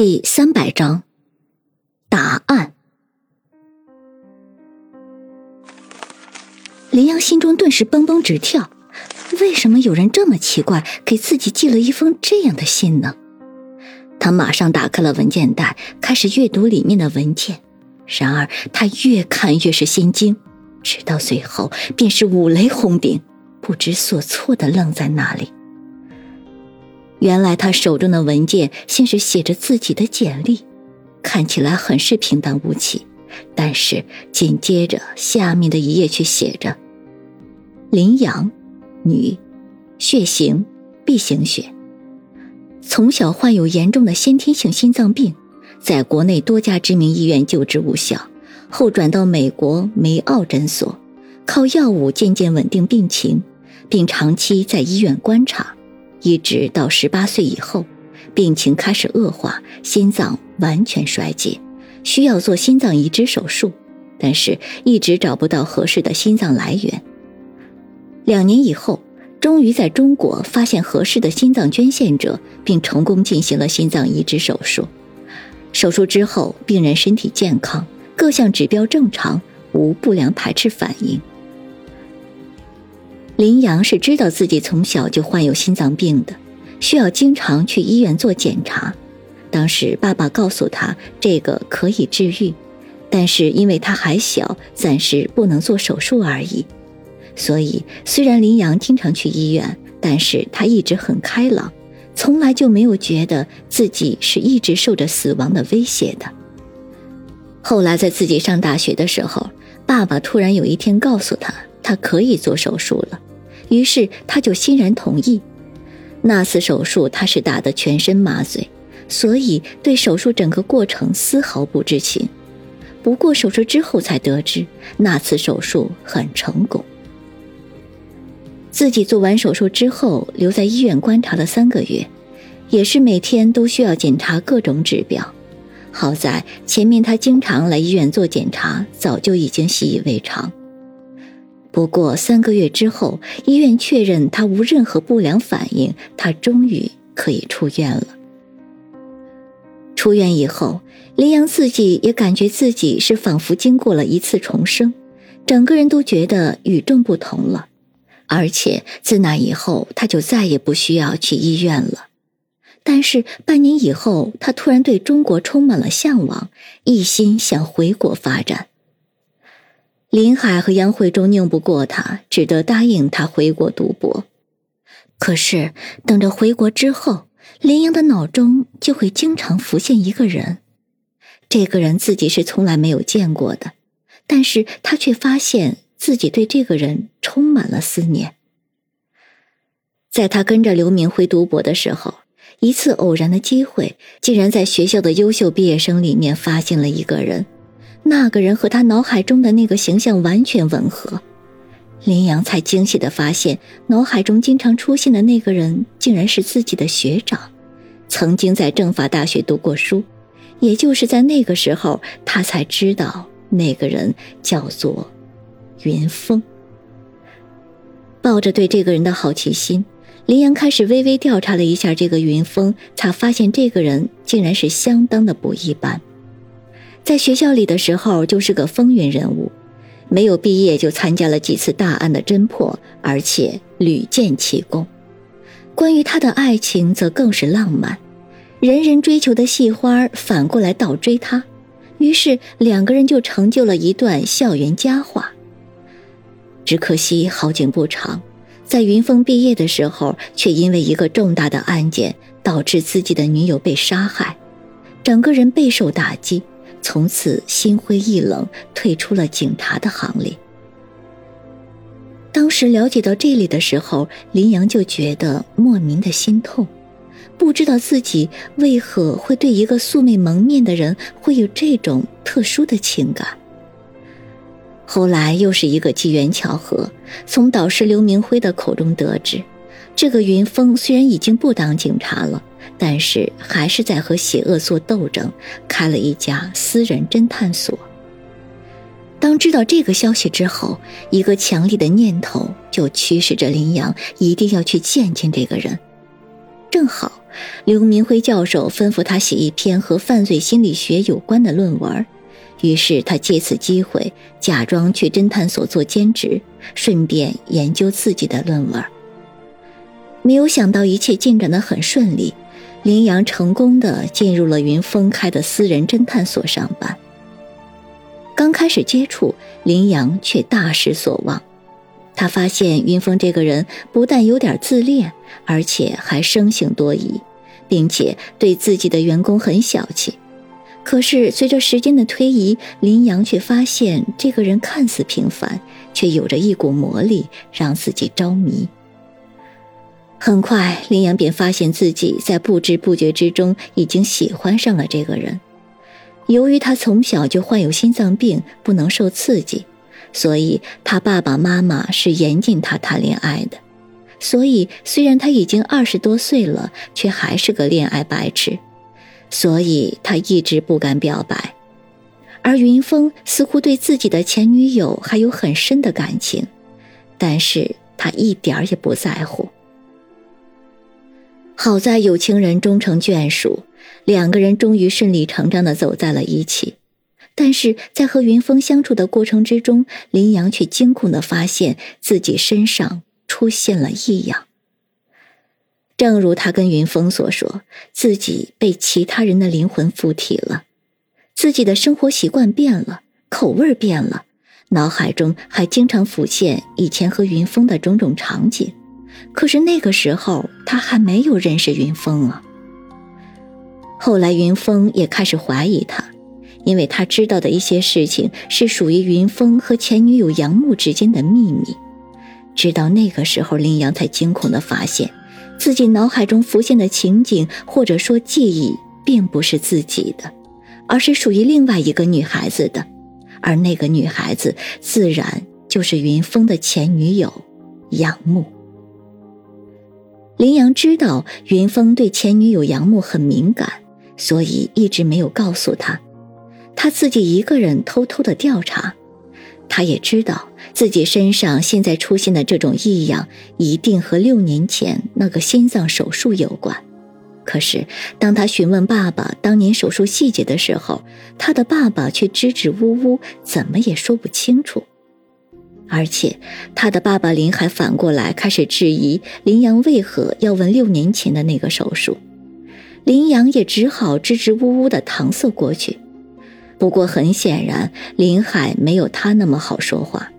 第三百章，答案。林阳心中顿时蹦蹦直跳，为什么有人这么奇怪，给自己寄了一封这样的信呢？他马上打开了文件袋，开始阅读里面的文件。然而他越看越是心惊，直到最后便是五雷轰顶，不知所措的愣在那里。原来他手中的文件先是写着自己的简历，看起来很是平淡无奇，但是紧接着下面的一页却写着：“林阳，女，血型 B 型血，从小患有严重的先天性心脏病，在国内多家知名医院救治无效，后转到美国梅奥诊所，靠药物渐渐稳定病情，并长期在医院观察。”一直到十八岁以后，病情开始恶化，心脏完全衰竭，需要做心脏移植手术，但是一直找不到合适的心脏来源。两年以后，终于在中国发现合适的心脏捐献者，并成功进行了心脏移植手术。手术之后，病人身体健康，各项指标正常，无不良排斥反应。林阳是知道自己从小就患有心脏病的，需要经常去医院做检查。当时爸爸告诉他，这个可以治愈，但是因为他还小，暂时不能做手术而已。所以虽然林阳经常去医院，但是他一直很开朗，从来就没有觉得自己是一直受着死亡的威胁的。后来在自己上大学的时候，爸爸突然有一天告诉他，他可以做手术了。于是他就欣然同意。那次手术他是打得全身麻醉，所以对手术整个过程丝毫不知情。不过手术之后才得知，那次手术很成功。自己做完手术之后，留在医院观察了三个月，也是每天都需要检查各种指标。好在前面他经常来医院做检查，早就已经习以为常。不过三个月之后，医院确认他无任何不良反应，他终于可以出院了。出院以后，林阳自己也感觉自己是仿佛经过了一次重生，整个人都觉得与众不同了。而且自那以后，他就再也不需要去医院了。但是半年以后，他突然对中国充满了向往，一心想回国发展。林海和杨慧忠拗不过他，只得答应他回国读博。可是等着回国之后，林阳的脑中就会经常浮现一个人，这个人自己是从来没有见过的，但是他却发现自己对这个人充满了思念。在他跟着刘明辉读博的时候，一次偶然的机会，竟然在学校的优秀毕业生里面发现了一个人。那个人和他脑海中的那个形象完全吻合，林阳才惊喜的发现，脑海中经常出现的那个人竟然是自己的学长，曾经在政法大学读过书。也就是在那个时候，他才知道那个人叫做云峰。抱着对这个人的好奇心，林阳开始微微调查了一下这个云峰，才发现这个人竟然是相当的不一般。在学校里的时候就是个风云人物，没有毕业就参加了几次大案的侦破，而且屡建奇功。关于他的爱情则更是浪漫，人人追求的戏花反过来倒追他，于是两个人就成就了一段校园佳话。只可惜好景不长，在云峰毕业的时候，却因为一个重大的案件导致自己的女友被杀害，整个人备受打击。从此心灰意冷，退出了警察的行列。当时了解到这里的时候，林阳就觉得莫名的心痛，不知道自己为何会对一个素未蒙面的人会有这种特殊的情感。后来又是一个机缘巧合，从导师刘明辉的口中得知，这个云峰虽然已经不当警察了。但是还是在和邪恶做斗争，开了一家私人侦探所。当知道这个消息之后，一个强烈的念头就驱使着林阳一定要去见见这个人。正好刘明辉教授吩咐他写一篇和犯罪心理学有关的论文，于是他借此机会假装去侦探所做兼职，顺便研究自己的论文。没有想到一切进展得很顺利，林阳成功的进入了云峰开的私人侦探所上班。刚开始接触，林阳却大失所望。他发现云峰这个人不但有点自恋，而且还生性多疑，并且对自己的员工很小气。可是随着时间的推移，林阳却发现这个人看似平凡，却有着一股魔力，让自己着迷。很快，林阳便发现自己在不知不觉之中已经喜欢上了这个人。由于他从小就患有心脏病，不能受刺激。所以，他爸爸妈妈是严禁他谈恋爱的。所以，虽然他已经二十多岁了，却还是个恋爱白痴。所以他一直不敢表白。而云峰似乎对自己的前女友还有很深的感情，但是他一点儿也不在乎。好在有情人终成眷属，两个人终于顺理成章的走在了一起。但是在和云峰相处的过程之中，林阳却惊恐的发现自己身上出现了异样。正如他跟云峰所说，自己被其他人的灵魂附体了，自己的生活习惯变了，口味变了，脑海中还经常浮现以前和云峰的种种场景。可是那个时候他还没有认识云峰啊。后来云峰也开始怀疑他。因为他知道的一些事情是属于云峰和前女友杨木之间的秘密，直到那个时候，林阳才惊恐地发现，自己脑海中浮现的情景或者说记忆，并不是自己的，而是属于另外一个女孩子的，而那个女孩子自然就是云峰的前女友杨木。林阳知道云峰对前女友杨木很敏感，所以一直没有告诉他。他自己一个人偷偷的调查，他也知道自己身上现在出现的这种异样，一定和六年前那个心脏手术有关。可是，当他询问爸爸当年手术细节的时候，他的爸爸却支支吾吾，怎么也说不清楚。而且，他的爸爸林海反过来开始质疑林阳为何要问六年前的那个手术，林阳也只好支支吾吾的搪塞过去。不过很显然，林海没有他那么好说话。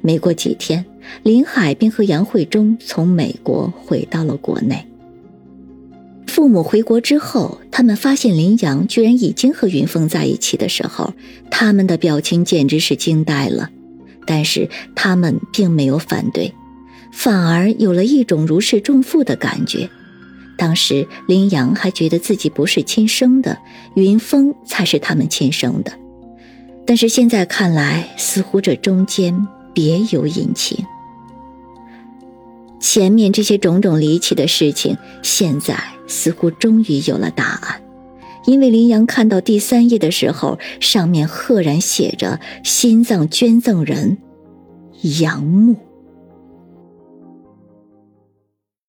没过几天，林海便和杨慧忠从美国回到了国内。父母回国之后，他们发现林阳居然已经和云峰在一起的时候，他们的表情简直是惊呆了。但是他们并没有反对，反而有了一种如释重负的感觉。当时林阳还觉得自己不是亲生的，云峰才是他们亲生的。但是现在看来，似乎这中间别有隐情。前面这些种种离奇的事情，现在似乎终于有了答案。因为林阳看到第三页的时候，上面赫然写着“心脏捐赠人杨木”。